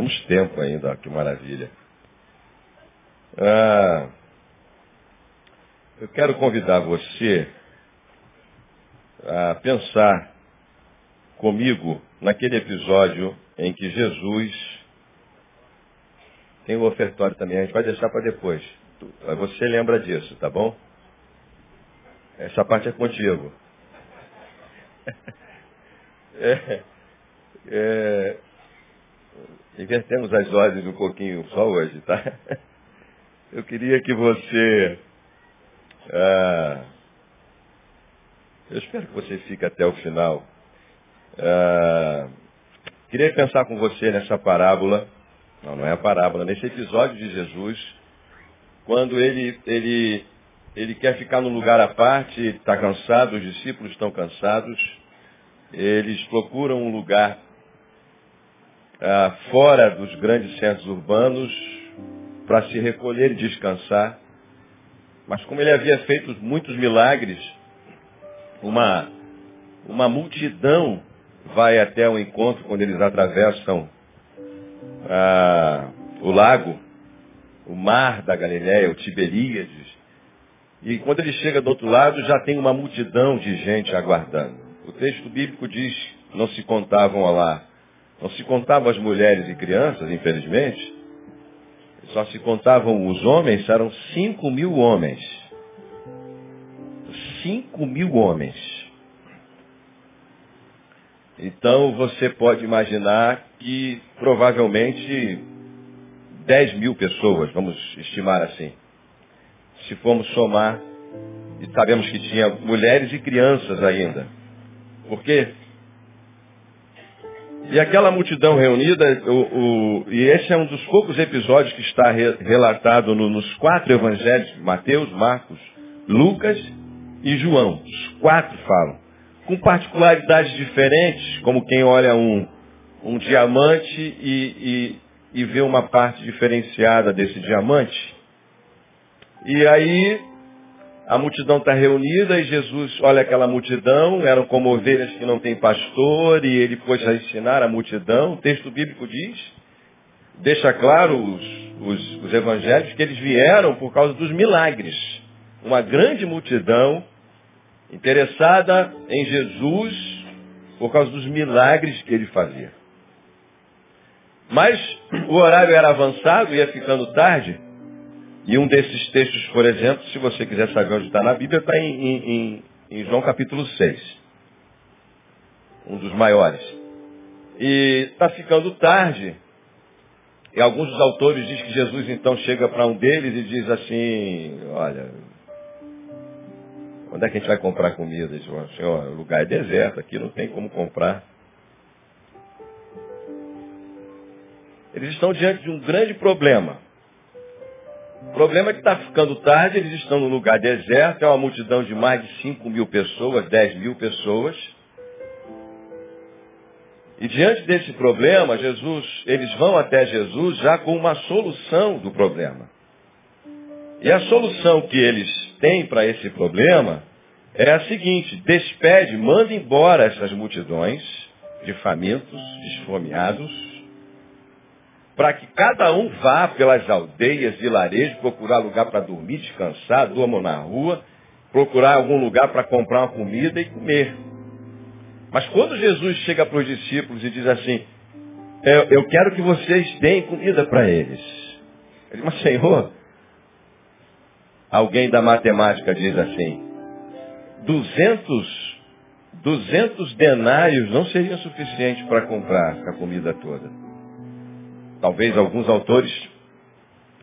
Temos tempo ainda, ó, que maravilha. Ah, eu quero convidar você a pensar comigo naquele episódio em que Jesus tem o ofertório também, a gente vai deixar para depois. Você lembra disso, tá bom? Essa parte é contigo. É, é, invertemos as ordens um pouquinho só hoje, tá? Eu queria que você. Ah, eu espero que você fique até o final. Ah, queria pensar com você nessa parábola. Não, não é a parábola, nesse episódio de Jesus, quando ele, ele, ele quer ficar num lugar à parte, está cansado, os discípulos estão cansados, eles procuram um lugar ah, fora dos grandes centros urbanos para se recolher e descansar. Mas como ele havia feito muitos milagres, uma, uma multidão vai até o encontro quando eles atravessam ah, o lago, o mar da Galiléia, o Tiberíades. E quando ele chega do outro lado, já tem uma multidão de gente aguardando. O texto bíblico diz, não se contavam lá, não se contavam as mulheres e crianças, infelizmente, só se contavam os homens, eram cinco mil homens. Cinco mil homens. Então você pode imaginar que provavelmente 10 mil pessoas, vamos estimar assim. Se formos somar, e sabemos que tinha mulheres e crianças ainda. Por quê? E aquela multidão reunida, o, o, e esse é um dos poucos episódios que está re, relatado no, nos quatro evangelhos, Mateus, Marcos, Lucas e João. Os quatro falam. Com particularidades diferentes, como quem olha um, um diamante e, e, e vê uma parte diferenciada desse diamante. E aí a multidão está reunida e Jesus olha aquela multidão, eram como ovelhas que não têm pastor, e ele pôs a ensinar a multidão. O texto bíblico diz, deixa claro os, os, os evangelhos, que eles vieram por causa dos milagres. Uma grande multidão interessada em Jesus por causa dos milagres que ele fazia. Mas o horário era avançado, ia ficando tarde, e um desses textos, por exemplo, se você quiser saber onde está na Bíblia, está em, em, em, João capítulo 6. Um dos maiores. E está ficando tarde. E alguns dos autores dizem que Jesus então chega para um deles e diz assim, olha, onde é que a gente vai comprar comida? Ele diz, Senhor, o lugar é deserto, aqui não tem como comprar. Eles estão diante de um grande problema. O problema é que está ficando tarde, eles estão no lugar deserto, é uma multidão de mais de 5 mil pessoas, 10 mil pessoas. E diante desse problema, Jesus, eles vão até Jesus já com uma solução do problema. E a solução que eles têm para esse problema é a seguinte, despede, manda embora essas multidões de famintos, esfomeados, para que cada um vá pelas aldeias, vilarejos, procurar lugar para dormir, descansar, durmam na rua, procurar algum lugar para comprar uma comida e comer. Mas quando Jesus chega para os discípulos e diz assim, eu, eu quero que vocês deem comida para eles. Ele diz, mas Senhor, alguém da matemática diz assim, 200, 200 denários não seriam suficientes para comprar a comida toda. Talvez alguns autores,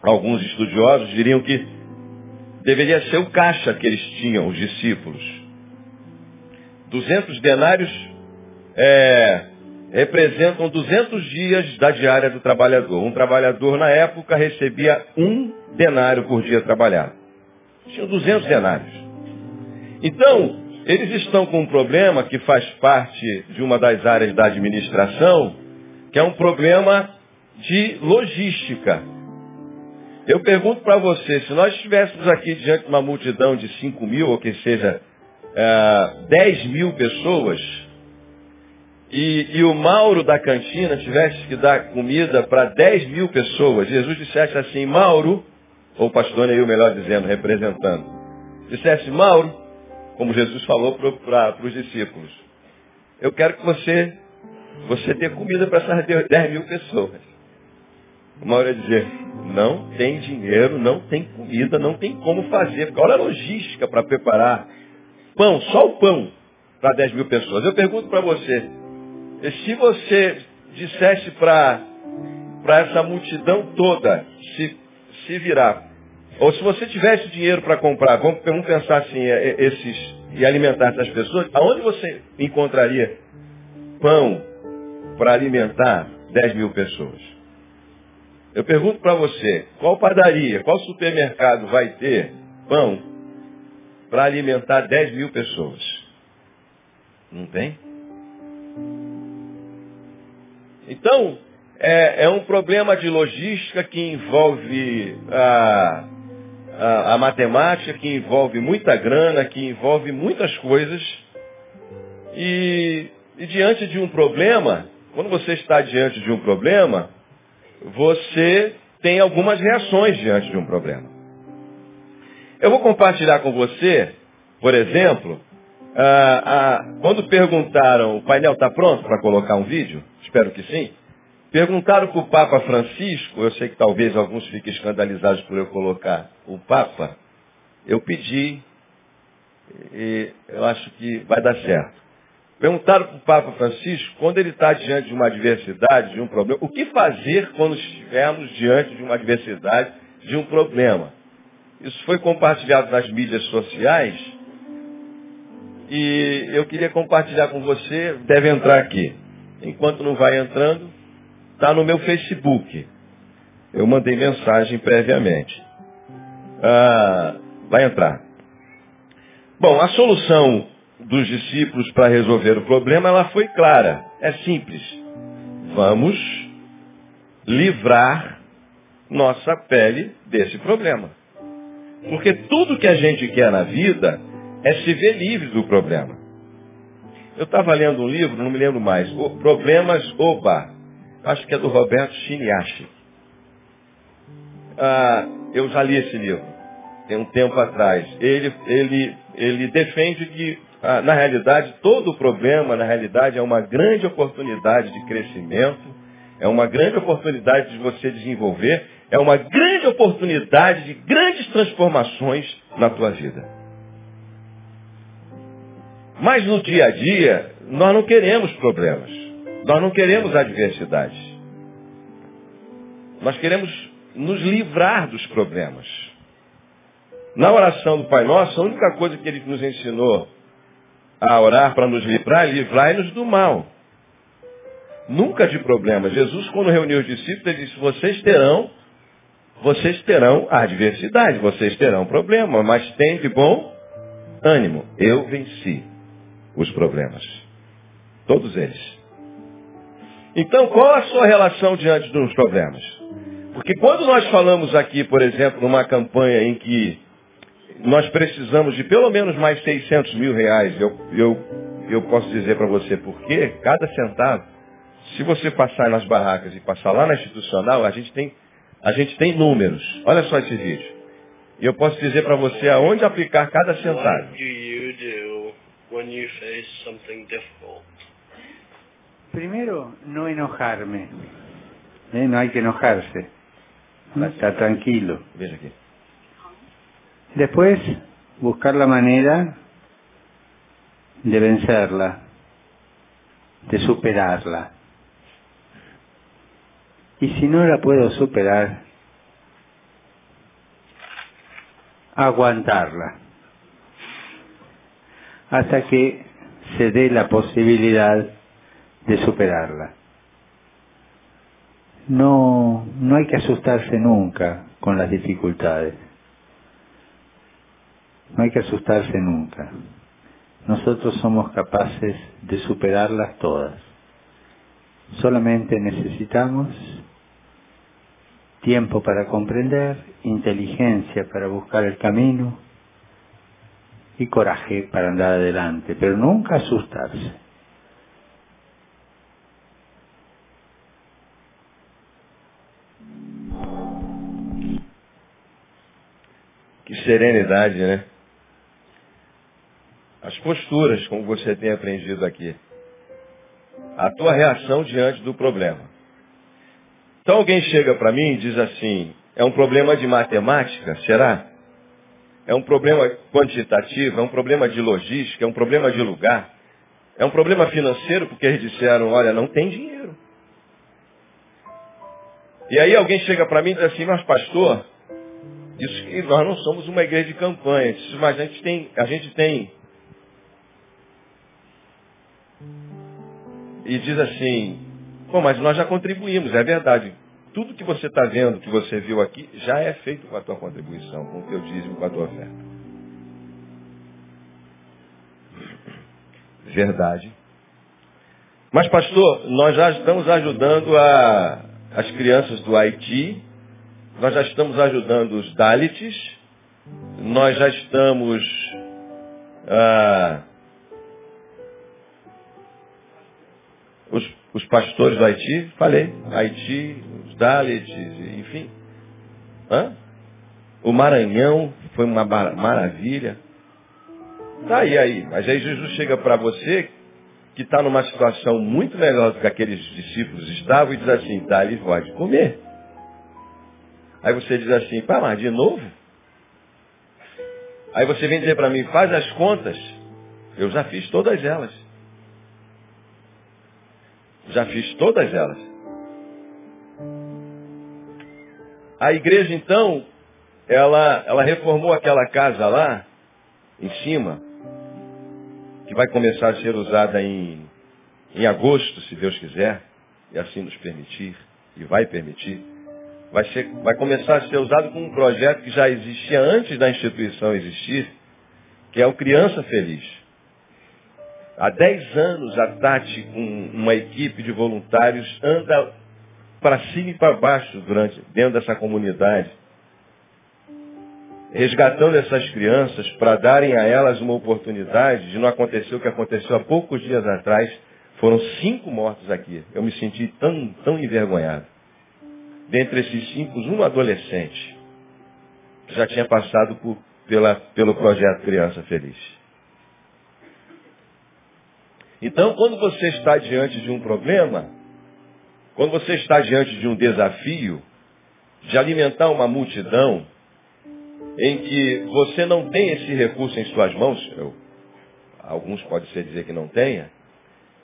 alguns estudiosos diriam que deveria ser o caixa que eles tinham, os discípulos. 200 denários é, representam 200 dias da diária do trabalhador. Um trabalhador na época recebia um denário por dia trabalhado. Tinham 200 denários. Então, eles estão com um problema que faz parte de uma das áreas da administração, que é um problema de logística. Eu pergunto para você, se nós estivéssemos aqui diante de uma multidão de 5 mil, ou que seja é, 10 mil pessoas, e, e o Mauro da cantina tivesse que dar comida para 10 mil pessoas, Jesus dissesse assim, Mauro, ou pastor Neil melhor dizendo, representando, dissesse, Mauro, como Jesus falou para os discípulos, eu quero que você, você dê comida para essas 10 mil pessoas. O Mauro ia dizer, não tem dinheiro, não tem comida, não tem como fazer. Olha a logística para preparar pão, só o pão, para 10 mil pessoas. Eu pergunto para você, se você dissesse para essa multidão toda se, se virar, ou se você tivesse dinheiro para comprar, vamos, vamos pensar assim, é, é, esses, e alimentar essas pessoas, aonde você encontraria pão para alimentar 10 mil pessoas? Eu pergunto para você, qual padaria, qual supermercado vai ter pão para alimentar 10 mil pessoas? Não tem? Então, é, é um problema de logística que envolve a, a, a matemática, que envolve muita grana, que envolve muitas coisas. E, e diante de um problema, quando você está diante de um problema, você tem algumas reações diante de um problema. Eu vou compartilhar com você, por exemplo, ah, ah, quando perguntaram, o painel está pronto para colocar um vídeo? Espero que sim. Perguntaram para o Papa Francisco, eu sei que talvez alguns fiquem escandalizados por eu colocar o Papa, eu pedi, e eu acho que vai dar certo. Perguntaram para o Papa Francisco, quando ele está diante de uma adversidade, de um problema, o que fazer quando estivermos diante de uma adversidade, de um problema? Isso foi compartilhado nas mídias sociais e eu queria compartilhar com você, deve entrar aqui. Enquanto não vai entrando, está no meu Facebook. Eu mandei mensagem previamente. Ah, vai entrar. Bom, a solução dos discípulos para resolver o problema, ela foi clara. É simples. Vamos livrar nossa pele desse problema. Porque tudo que a gente quer na vida é se ver livre do problema. Eu estava lendo um livro, não me lembro mais, Problemas Oba. Acho que é do Roberto Chiniachi. Ah, eu já li esse livro, tem um tempo atrás. Ele, ele, ele defende que, ah, na realidade, todo o problema, na realidade, é uma grande oportunidade de crescimento, é uma grande oportunidade de você desenvolver, é uma grande oportunidade de grandes transformações na tua vida. Mas no dia a dia, nós não queremos problemas. Nós não queremos adversidades. Nós queremos nos livrar dos problemas. Na oração do Pai Nosso, a única coisa que ele nos ensinou a orar para nos livrar livrar-nos do mal. Nunca de problemas. Jesus, quando reuniu os discípulos, ele disse, vocês terão, vocês terão adversidade, vocês terão problema, mas tem de bom ânimo. Eu venci os problemas. Todos eles. Então, qual a sua relação diante dos problemas? Porque quando nós falamos aqui, por exemplo, numa campanha em que nós precisamos de pelo menos mais 600 mil reais, eu, eu, eu posso dizer para você por quê? Cada centavo, se você passar nas barracas e passar lá na institucional, a gente tem, a gente tem números. Olha só esse vídeo. E eu posso dizer para você aonde aplicar cada centavo? Primero, no enojarme. ¿Eh? No hay que enojarse. Estar tranquilo. Después, buscar la manera de vencerla, de superarla. Y si no la puedo superar, aguantarla hasta que se dé la posibilidad de superarla. No, no hay que asustarse nunca con las dificultades. No hay que asustarse nunca. Nosotros somos capaces de superarlas todas. Solamente necesitamos tiempo para comprender, inteligencia para buscar el camino y coraje para andar adelante, pero nunca asustarse. Que serenidade, né? As posturas, como você tem aprendido aqui. A tua reação diante do problema. Então alguém chega para mim e diz assim, é um problema de matemática, será? É um problema quantitativo, é um problema de logística, é um problema de lugar. É um problema financeiro porque eles disseram, olha, não tem dinheiro. E aí alguém chega para mim e diz assim, mas pastor, isso que nós não somos uma igreja de campanha, mas a gente tem, a gente tem. E diz assim, pô, mas nós já contribuímos, é verdade. Tudo que você está vendo, que você viu aqui, já é feito com a tua contribuição, com o teu dízimo, com a tua oferta. Verdade. Mas, pastor, nós já estamos ajudando a, as crianças do Haiti, nós já estamos ajudando os Dalits, nós já estamos ah, os, pastores do Haiti, falei, Haiti, os Dalits, enfim. Hã? O Maranhão foi uma maravilha. Tá aí, aí. Mas aí Jesus chega para você que está numa situação muito melhor do que aqueles discípulos estavam e diz assim, ele pode comer. Aí você diz assim, pá, mas de novo? Aí você vem dizer para mim, faz as contas. Eu já fiz todas elas. Já fiz todas elas. A igreja então, ela, ela reformou aquela casa lá, em cima, que vai começar a ser usada em, em agosto, se Deus quiser, e assim nos permitir, e vai permitir, vai, ser, vai começar a ser usado com um projeto que já existia antes da instituição existir, que é o Criança Feliz. Há 10 anos a Tati, com uma equipe de voluntários, anda para cima e para baixo durante, dentro dessa comunidade resgatando essas crianças para darem a elas uma oportunidade de não acontecer o que aconteceu há poucos dias atrás. Foram cinco mortos aqui. Eu me senti tão, tão envergonhado. Dentre esses cinco, um adolescente que já tinha passado por, pela, pelo projeto Criança Feliz. Então, quando você está diante de um problema, quando você está diante de um desafio de alimentar uma multidão, em que você não tem esse recurso em suas mãos, eu, alguns podem ser dizer que não tenha,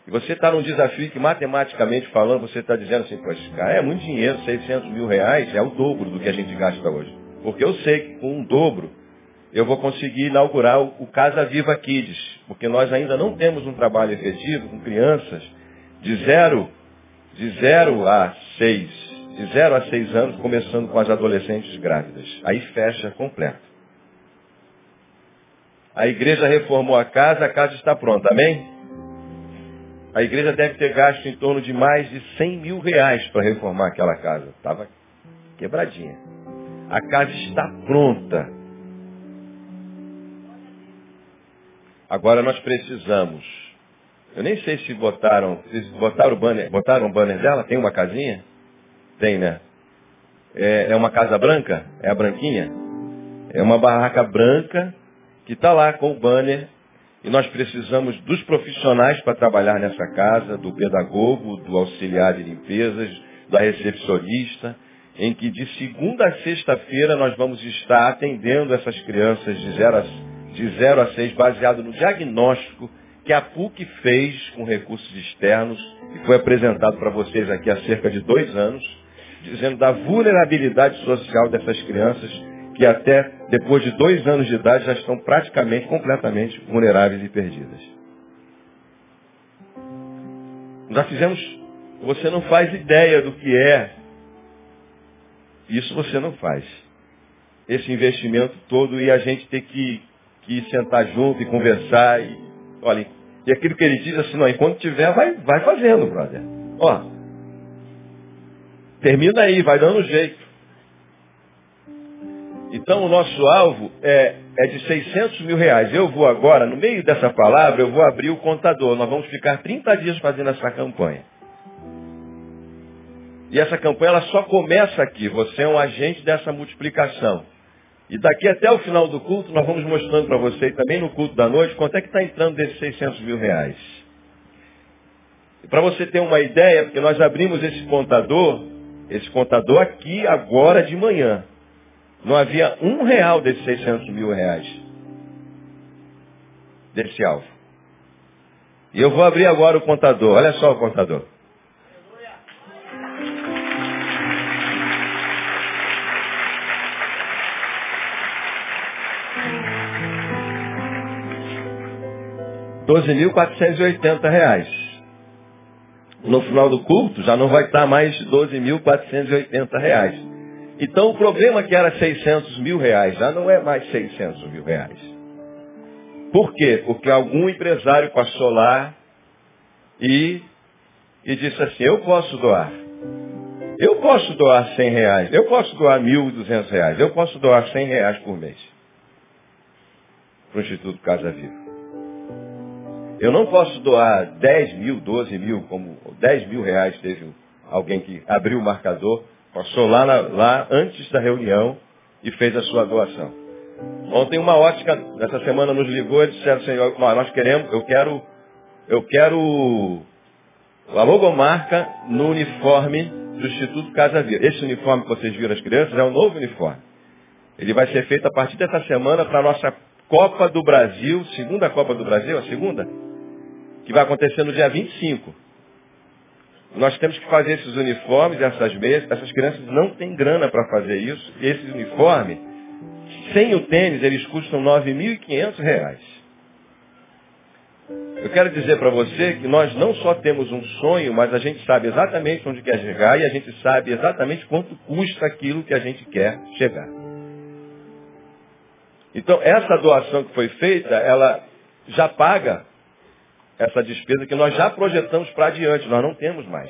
e você está num desafio que matematicamente falando, você está dizendo assim, cara, é muito dinheiro, 600 mil reais é o dobro do que a gente gasta hoje. Porque eu sei que com um dobro eu vou conseguir inaugurar o, Casa Viva Kids, porque nós ainda não temos um trabalho efetivo com crianças de zero, de zero a seis de 0 a 6 anos, começando com as adolescentes grávidas. Aí fecha completo. A igreja reformou a casa, a casa está pronta, amém? A igreja deve ter gasto em torno de mais de 100 mil reais para reformar aquela casa. Estava quebradinha. A casa está pronta. Agora nós precisamos. Eu nem sei se botaram, se botaram o banner, botaram o banner dela, tem uma casinha? Tem, né? É, é uma casa branca? É a branquinha? É uma barraca branca que está lá com o banner e nós precisamos dos profissionais para trabalhar nessa casa, do pedagogo, do auxiliar de limpezas, da recepcionista, em que de segunda a sexta-feira nós vamos estar atendendo essas crianças de 0 a, de 0 a 6, baseado no diagnóstico que a PUC fez com recursos externos e foi apresentado para vocês aqui há cerca de dois anos dizendo da vulnerabilidade social dessas crianças que até depois de dois anos de idade já estão praticamente, completamente vulneráveis e perdidas. Já fizemos, você não faz ideia do que é. Isso você não faz. Esse investimento todo e a gente ter que, que sentar junto e conversar. E, olha, e aquilo que ele diz assim, não, enquanto tiver, vai, vai fazendo, brother. Ó, Termina aí, vai dando jeito. Então o nosso alvo é, é de 600 mil reais. Eu vou agora, no meio dessa palavra, eu vou abrir o contador. Nós vamos ficar 30 dias fazendo essa campanha. E essa campanha ela só começa aqui. Você é um agente dessa multiplicação. E daqui até o final do culto, nós vamos mostrando para você, também no culto da noite, quanto é que está entrando desses 600 mil reais. Para você ter uma ideia, porque nós abrimos esse contador, esse contador aqui agora de manhã. Não havia um real desses 600 mil reais. Desse alvo. E eu vou abrir agora o contador. Olha só o contador. Doze mil quatrocentos e oitenta reais no final do culto já não vai estar mais 12.480 reais. Então o problema que era 600 mil reais já não é mais 600 mil reais. Por quê? Porque algum empresário passou lá e, e disse assim, eu posso doar. Eu posso doar 100 reais, eu posso doar 1.200 reais, eu posso doar 100 reais por mês para o Instituto Casa Viva. Eu não posso doar 10 mil, 12 mil, como 10 mil reais teve alguém que abriu o marcador, passou lá, na, lá antes da reunião e fez a sua doação. Ontem uma ótica, nessa semana nos ligou e disseram, Senhor, nós queremos, eu quero, eu quero a logomarca no uniforme do Instituto Casa Vira. Esse uniforme que vocês viram as crianças é um novo uniforme. Ele vai ser feito a partir dessa semana para a nossa Copa do Brasil, segunda Copa do Brasil, a segunda? Que vai acontecer no dia 25. Nós temos que fazer esses uniformes, essas mesas, essas crianças não têm grana para fazer isso. E esses uniformes, sem o tênis, eles custam R$ 9.500. Eu quero dizer para você que nós não só temos um sonho, mas a gente sabe exatamente onde quer chegar e a gente sabe exatamente quanto custa aquilo que a gente quer chegar. Então, essa doação que foi feita, ela já paga essa despesa que nós já projetamos para adiante, nós não temos mais.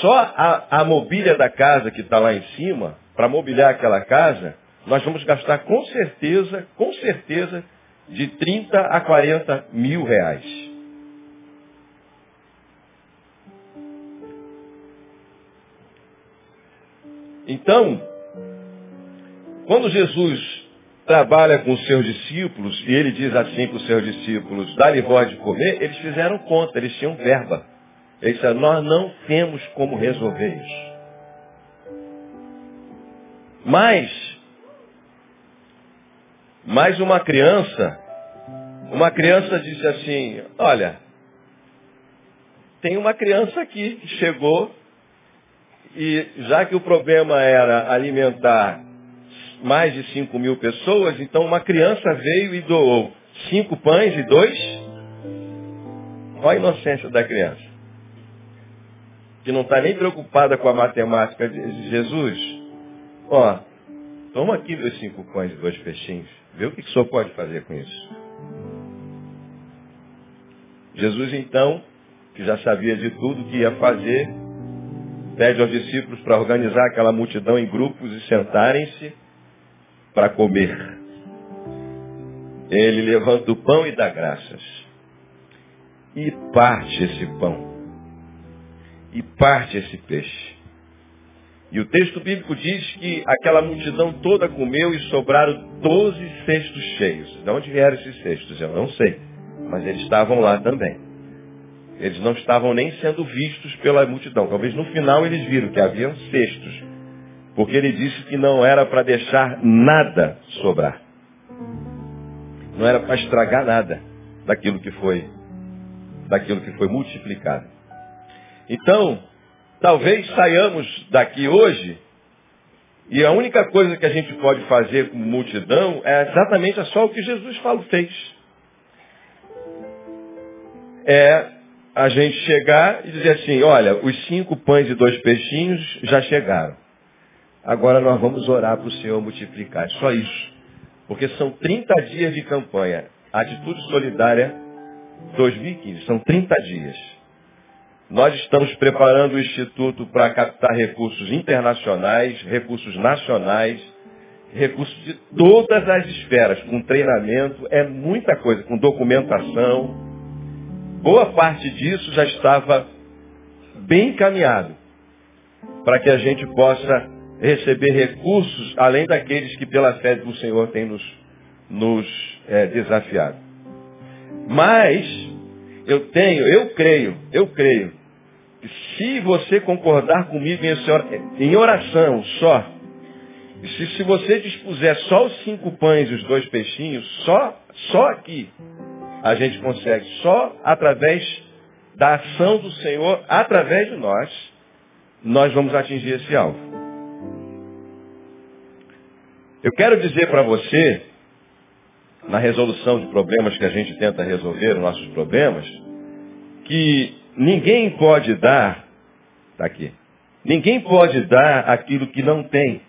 Só a, a mobília da casa que está lá em cima, para mobiliar aquela casa, nós vamos gastar com certeza, com certeza, de 30 a 40 mil reais. Então, quando Jesus trabalha com os seus discípulos, e ele diz assim para os seus discípulos, dá-lhe voz de comer, eles fizeram conta, eles tinham verba. Eles disseram, nós não temos como resolver isso. Mas, mais uma criança, uma criança disse assim, olha, tem uma criança aqui que chegou e já que o problema era alimentar mais de 5 mil pessoas, então uma criança veio e doou cinco pães e dois. Olha a inocência da criança. Que não está nem preocupada com a matemática de Jesus. Ó, toma aqui os cinco pães e dois peixinhos. Vê o que, que o senhor pode fazer com isso. Jesus então, que já sabia de tudo que ia fazer, pede aos discípulos para organizar aquela multidão em grupos e sentarem-se para comer. Ele levanta o pão e dá graças. E parte esse pão. E parte esse peixe. E o texto bíblico diz que aquela multidão toda comeu e sobraram doze cestos cheios. De onde vieram esses cestos? Eu não sei. Mas eles estavam lá também. Eles não estavam nem sendo vistos pela multidão. Talvez no final eles viram que haviam cestos porque ele disse que não era para deixar nada sobrar. Não era para estragar nada daquilo que foi, daquilo que foi multiplicado. Então, talvez saiamos daqui hoje e a única coisa que a gente pode fazer como multidão é exatamente só o que Jesus falou, fez. É a gente chegar e dizer assim, olha, os cinco pães e dois peixinhos já chegaram. Agora nós vamos orar para o Senhor multiplicar. Só isso. Porque são 30 dias de campanha. Atitude Solidária 2015. São 30 dias. Nós estamos preparando o Instituto para captar recursos internacionais, recursos nacionais, recursos de todas as esferas, com treinamento, é muita coisa, com documentação. Boa parte disso já estava bem encaminhado para que a gente possa receber recursos além daqueles que pela fé do Senhor tem nos, nos é, desafiado. Mas eu tenho, eu creio, eu creio, que se você concordar comigo em oração só, se, se você dispuser só os cinco pães e os dois peixinhos, só, só aqui a gente consegue, só através da ação do Senhor, através de nós, nós vamos atingir esse alvo. Eu quero dizer para você, na resolução de problemas que a gente tenta resolver, os nossos problemas, que ninguém pode dar, está aqui, ninguém pode dar aquilo que não tem.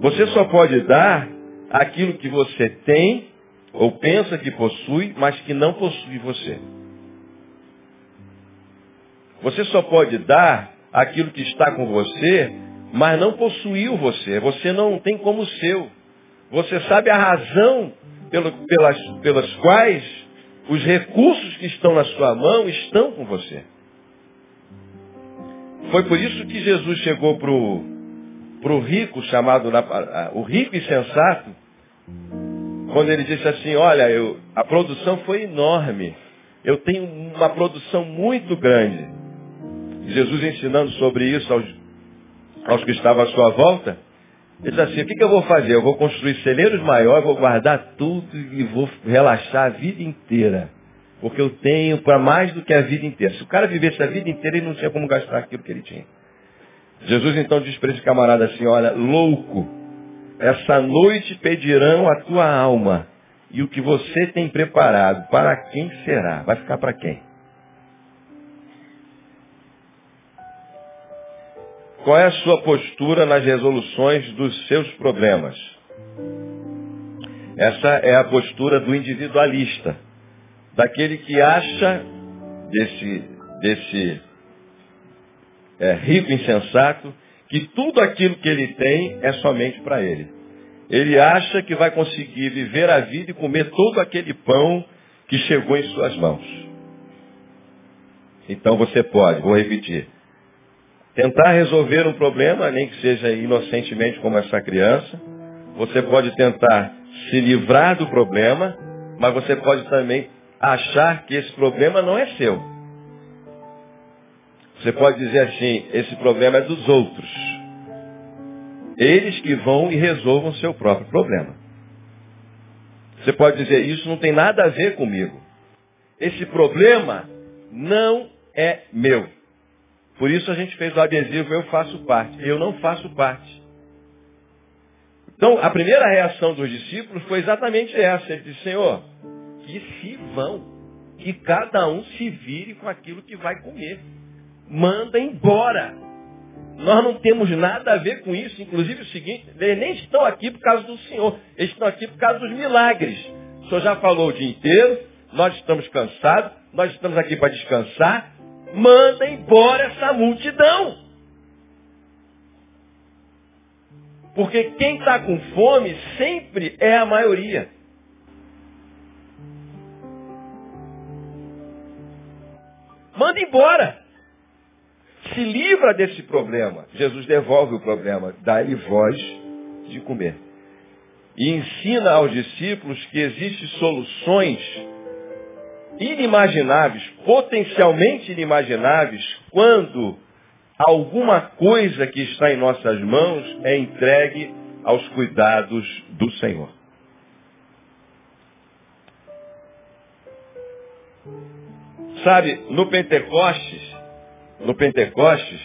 Você só pode dar aquilo que você tem ou pensa que possui, mas que não possui você. Você só pode dar aquilo que está com você, mas não possuiu você. Você não tem como seu. Você sabe a razão pelo, pelas, pelas quais os recursos que estão na sua mão estão com você. Foi por isso que Jesus chegou para o rico chamado, o rico e sensato, quando ele disse assim, olha, eu, a produção foi enorme. Eu tenho uma produção muito grande. Jesus ensinando sobre isso aos, aos que estavam à sua volta, ele disse assim, o que, que eu vou fazer? Eu vou construir celeiros maiores, vou guardar tudo e vou relaxar a vida inteira. Porque eu tenho para mais do que a vida inteira. Se o cara vivesse a vida inteira, ele não tinha como gastar aquilo que ele tinha. Jesus então diz para esse camarada assim, olha, louco, essa noite pedirão a tua alma. E o que você tem preparado, para quem será? Vai ficar para quem? Qual é a sua postura nas resoluções dos seus problemas? Essa é a postura do individualista, daquele que acha desse, desse é, rico insensato, que tudo aquilo que ele tem é somente para ele. Ele acha que vai conseguir viver a vida e comer todo aquele pão que chegou em suas mãos. Então você pode, vou repetir, tentar resolver um problema, nem que seja inocentemente como essa criança. Você pode tentar se livrar do problema, mas você pode também achar que esse problema não é seu. Você pode dizer assim, esse problema é dos outros. Eles que vão e resolvam o seu próprio problema. Você pode dizer, isso não tem nada a ver comigo. Esse problema não é meu. Por isso a gente fez o adesivo, eu faço parte. Eu não faço parte. Então, a primeira reação dos discípulos foi exatamente essa. Ele disse, Senhor, que se vão, que cada um se vire com aquilo que vai comer manda embora. Nós não temos nada a ver com isso. Inclusive o seguinte, eles nem estão aqui por causa do Senhor. Eles estão aqui por causa dos milagres. O Senhor já falou o dia inteiro, nós estamos cansados, nós estamos aqui para descansar. Manda embora essa multidão. Porque quem está com fome sempre é a maioria. Manda embora se livra desse problema. Jesus devolve o problema, dá-lhe voz de comer. E ensina aos discípulos que existem soluções inimagináveis, potencialmente inimagináveis, quando alguma coisa que está em nossas mãos é entregue aos cuidados do Senhor. Sabe, no Pentecostes, no Pentecostes,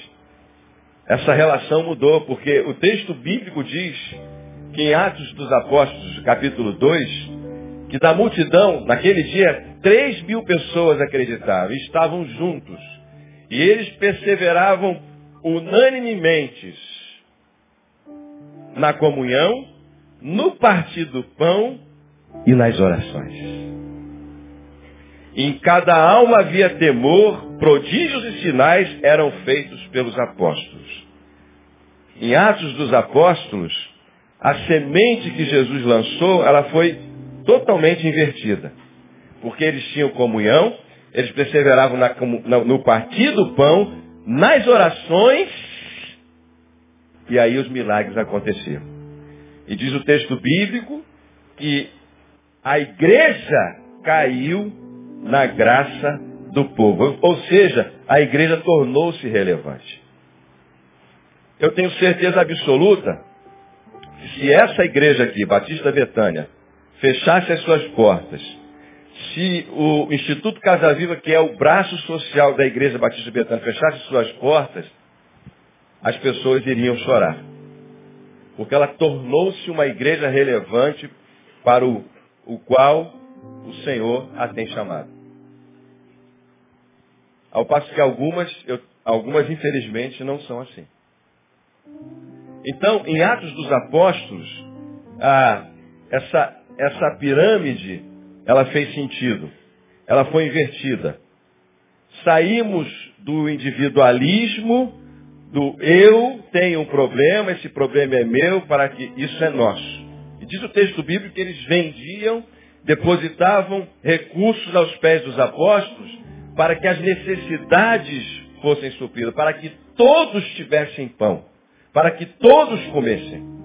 essa relação mudou, porque o texto bíblico diz que em Atos dos Apóstolos, capítulo 2, que da multidão, naquele dia, 3 mil pessoas acreditaram, estavam juntos. E eles perseveravam unanimemente na comunhão, no partir do pão e nas orações. Em cada alma havia temor, prodígios e sinais eram feitos pelos apóstolos. Em Atos dos Apóstolos, a semente que Jesus lançou, ela foi totalmente invertida. Porque eles tinham comunhão, eles perseveravam na, no partir do pão, nas orações e aí os milagres aconteceram. E diz o texto bíblico que a igreja caiu na graça do povo. Ou seja, a igreja tornou-se relevante. Eu tenho certeza absoluta que se essa igreja aqui, Batista Betânia, fechasse as suas portas, se o Instituto Casa Viva, que é o braço social da Igreja Batista Betânia, fechasse suas portas, as pessoas iriam chorar. Porque ela tornou-se uma igreja relevante para o, o qual o Senhor a tem chamado. Ao passo que algumas, eu, algumas infelizmente não são assim. Então, em Atos dos Apóstolos, essa, essa pirâmide, ela fez sentido. Ela foi invertida. Saímos do individualismo, do eu tenho um problema, esse problema é meu, para que isso é nosso. E diz o texto bíblico que eles vendiam, depositavam recursos aos pés dos apóstolos, para que as necessidades fossem supridas, para que todos tivessem pão, para que todos comessem.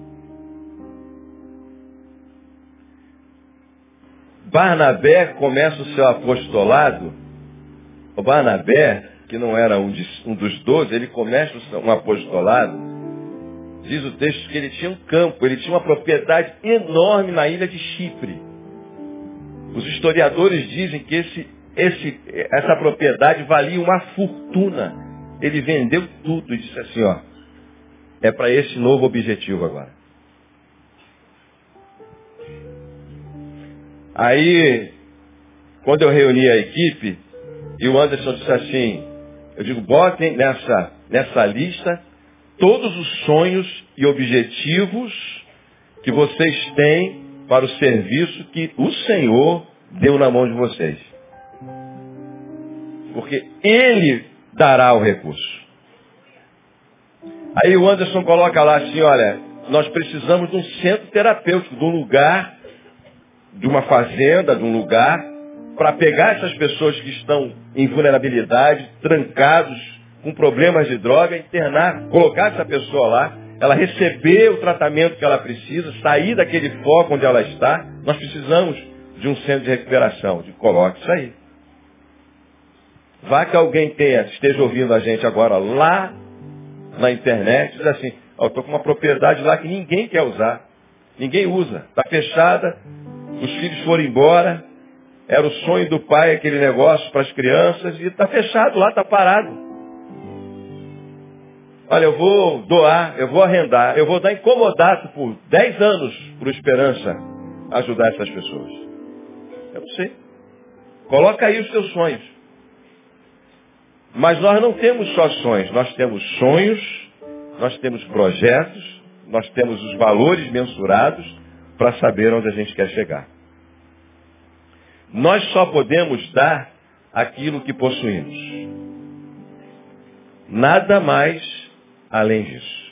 Barnabé começa o seu apostolado. O Barnabé, que não era um, de, um dos doze, ele começa um apostolado. Diz o texto que ele tinha um campo, ele tinha uma propriedade enorme na ilha de Chipre. Os historiadores dizem que esse esse, essa propriedade valia uma fortuna. Ele vendeu tudo e disse assim, ó, é para esse novo objetivo agora. Aí, quando eu reuni a equipe, e o Anderson disse assim, eu digo, botem nessa, nessa lista todos os sonhos e objetivos que vocês têm para o serviço que o Senhor deu na mão de vocês. Porque Ele dará o recurso. Aí o Anderson coloca lá assim, olha, nós precisamos de um centro terapêutico, de um lugar, de uma fazenda, de um lugar, para pegar essas pessoas que estão em vulnerabilidade, trancados, com problemas de droga, internar, colocar essa pessoa lá, ela receber o tratamento que ela precisa, sair daquele foco onde ela está. Nós precisamos de um centro de recuperação. De coloque isso aí. Vá que alguém tenha, esteja ouvindo a gente agora lá na internet, diz assim, oh, estou com uma propriedade lá que ninguém quer usar. Ninguém usa. Está fechada, os filhos foram embora, era o sonho do pai aquele negócio para as crianças, e está fechado lá, está parado. Olha, eu vou doar, eu vou arrendar, eu vou dar incomodado por 10 anos por esperança ajudar essas pessoas. Eu não sei. Coloca aí os seus sonhos. Mas nós não temos só sonhos, nós temos sonhos, nós temos projetos, nós temos os valores mensurados para saber onde a gente quer chegar. Nós só podemos dar aquilo que possuímos. Nada mais além disso.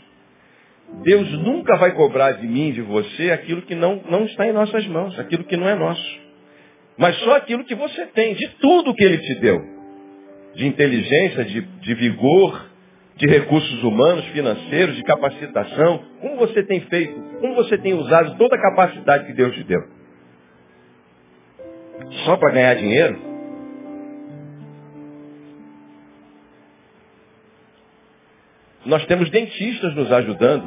Deus nunca vai cobrar de mim, de você, aquilo que não, não está em nossas mãos, aquilo que não é nosso. Mas só aquilo que você tem, de tudo que Ele te deu de inteligência, de, de vigor, de recursos humanos, financeiros, de capacitação. Como você tem feito? Como você tem usado toda a capacidade que Deus te deu? Só para ganhar dinheiro? Nós temos dentistas nos ajudando.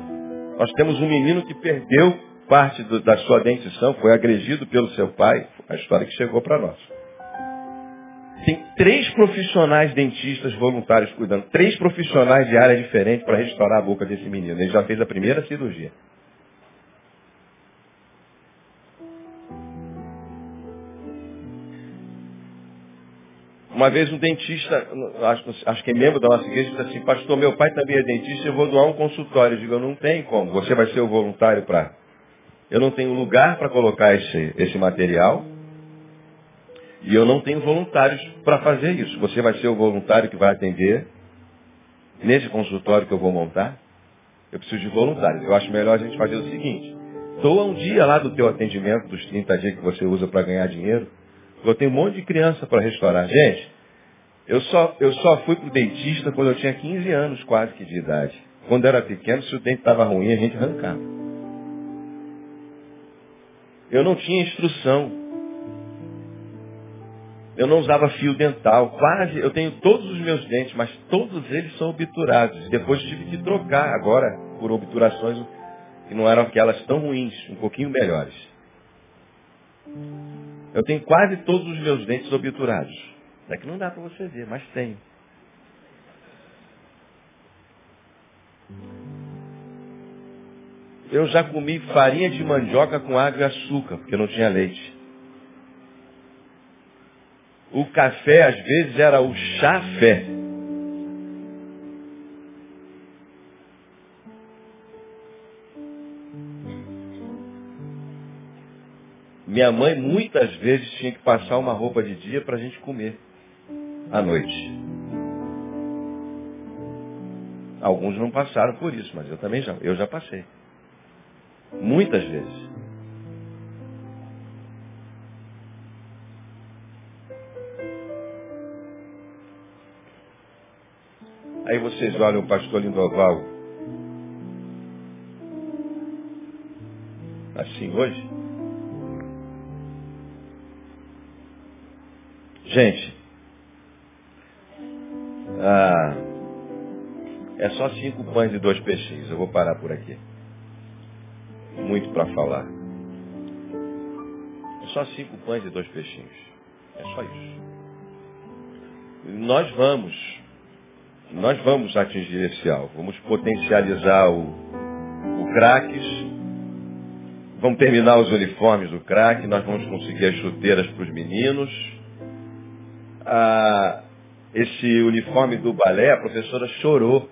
Nós temos um menino que perdeu parte do, da sua dentição, foi agredido pelo seu pai. A história que chegou para nós. Tem três profissionais dentistas voluntários cuidando. Três profissionais de área diferente para restaurar a boca desse menino. Ele já fez a primeira cirurgia. Uma vez um dentista, acho, acho, que é membro da nossa igreja, disse assim, pastor, meu pai também é dentista, eu vou doar um consultório. Eu digo, não tem como, você vai ser o voluntário para... Eu não tenho lugar para colocar esse, esse material, e eu não tenho voluntários para fazer isso. Você vai ser o voluntário que vai atender nesse consultório que eu vou montar. Eu preciso de voluntários. Eu acho melhor a gente fazer o seguinte. Doa um dia lá do teu atendimento, dos 30 dias que você usa para ganhar dinheiro. Eu tenho um monte de criança para restaurar. Gente, eu só, eu só fui para o dentista quando eu tinha 15 anos quase que de idade. Quando era pequeno, se o dente estava ruim, a gente arrancava. Eu não tinha instrução. Eu não usava fio dental. Quase, eu tenho todos os meus dentes, mas todos eles são obturados. Depois tive que trocar agora por obturações que não eram aquelas tão ruins, um pouquinho melhores. Eu tenho quase todos os meus dentes obturados. É que não dá para você ver, mas tenho. Eu já comi farinha de mandioca com água e açúcar, porque não tinha leite. O café, às vezes, era o chá-fé. Minha mãe muitas vezes tinha que passar uma roupa de dia para a gente comer à noite. Alguns não passaram por isso, mas eu também já, eu já passei. Muitas vezes. Aí vocês olham o pastor Lindoval assim hoje. Gente, ah, é só cinco pães e dois peixinhos. Eu vou parar por aqui. Muito para falar. É só cinco pães e dois peixinhos. É só isso. Nós vamos nós vamos atingir esse alvo. Vamos potencializar o, o craques. Vamos terminar os uniformes do crack. Nós vamos conseguir as chuteiras para os meninos. Ah, esse uniforme do balé, a professora chorou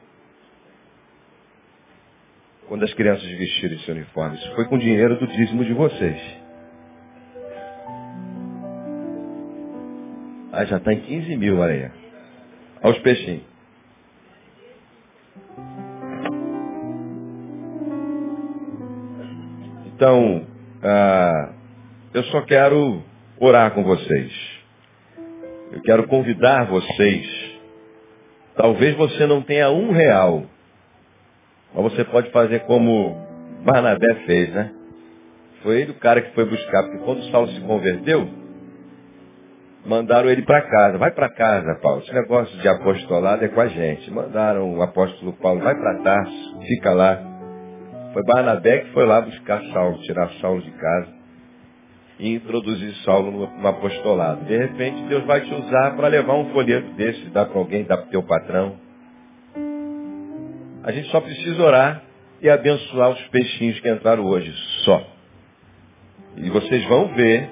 quando as crianças vestiram esse uniforme. Isso foi com dinheiro do dízimo de vocês. Ah, já está em 15 mil, olha aí. Olha os peixinhos. Então, ah, eu só quero orar com vocês. Eu quero convidar vocês. Talvez você não tenha um real, mas você pode fazer como Barnabé fez, né? Foi ele o cara que foi buscar, porque quando Saulo se converteu, mandaram ele para casa. Vai para casa, Paulo. Esse negócio de apostolado é com a gente. Mandaram o apóstolo Paulo, vai para Tarso, fica lá. Foi Barnabé que foi lá buscar Saulo, tirar Saulo de casa e introduzir Saulo no, no apostolado. De repente, Deus vai te usar para levar um folheto desse, dar para alguém, dar para o teu patrão. A gente só precisa orar e abençoar os peixinhos que entraram hoje, só. E vocês vão ver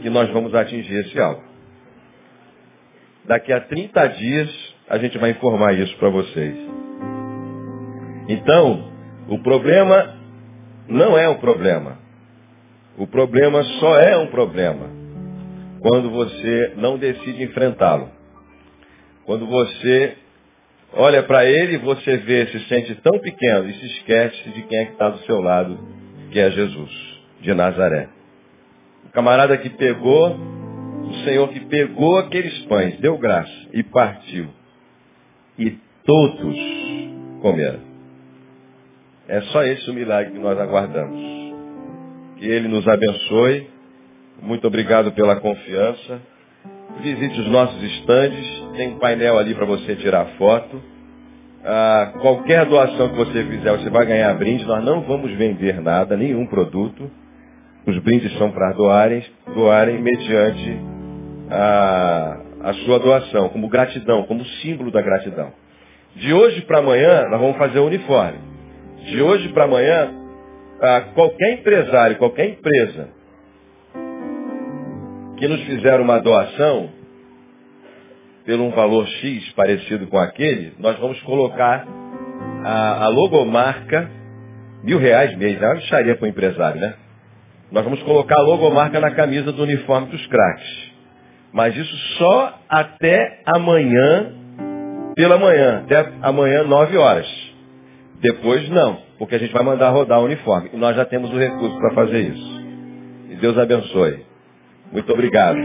que nós vamos atingir esse alvo. Daqui a 30 dias, a gente vai informar isso para vocês. Então, o problema não é um problema. O problema só é um problema quando você não decide enfrentá-lo. Quando você olha para ele, você vê, se sente tão pequeno e se esquece de quem é que está do seu lado, que é Jesus, de Nazaré. O camarada que pegou, o Senhor que pegou aqueles pães, deu graça e partiu. E todos comeram. É só esse o milagre que nós aguardamos. Que Ele nos abençoe. Muito obrigado pela confiança. Visite os nossos estandes. Tem um painel ali para você tirar foto. Ah, qualquer doação que você fizer, você vai ganhar brinde. Nós não vamos vender nada, nenhum produto. Os brindes são para doarem, doarem mediante a, a sua doação, como gratidão, como símbolo da gratidão. De hoje para amanhã, nós vamos fazer o uniforme de hoje para amanhã, qualquer empresário, qualquer empresa que nos fizer uma doação pelo um valor X parecido com aquele, nós vamos colocar a, a logomarca, mil reais mesmo, é uma bicharia para o empresário, né? Nós vamos colocar a logomarca na camisa do uniforme dos craques. Mas isso só até amanhã, pela manhã, até amanhã, nove horas. Depois não, porque a gente vai mandar rodar o uniforme. E nós já temos o recurso para fazer isso. E Deus abençoe. Muito obrigado.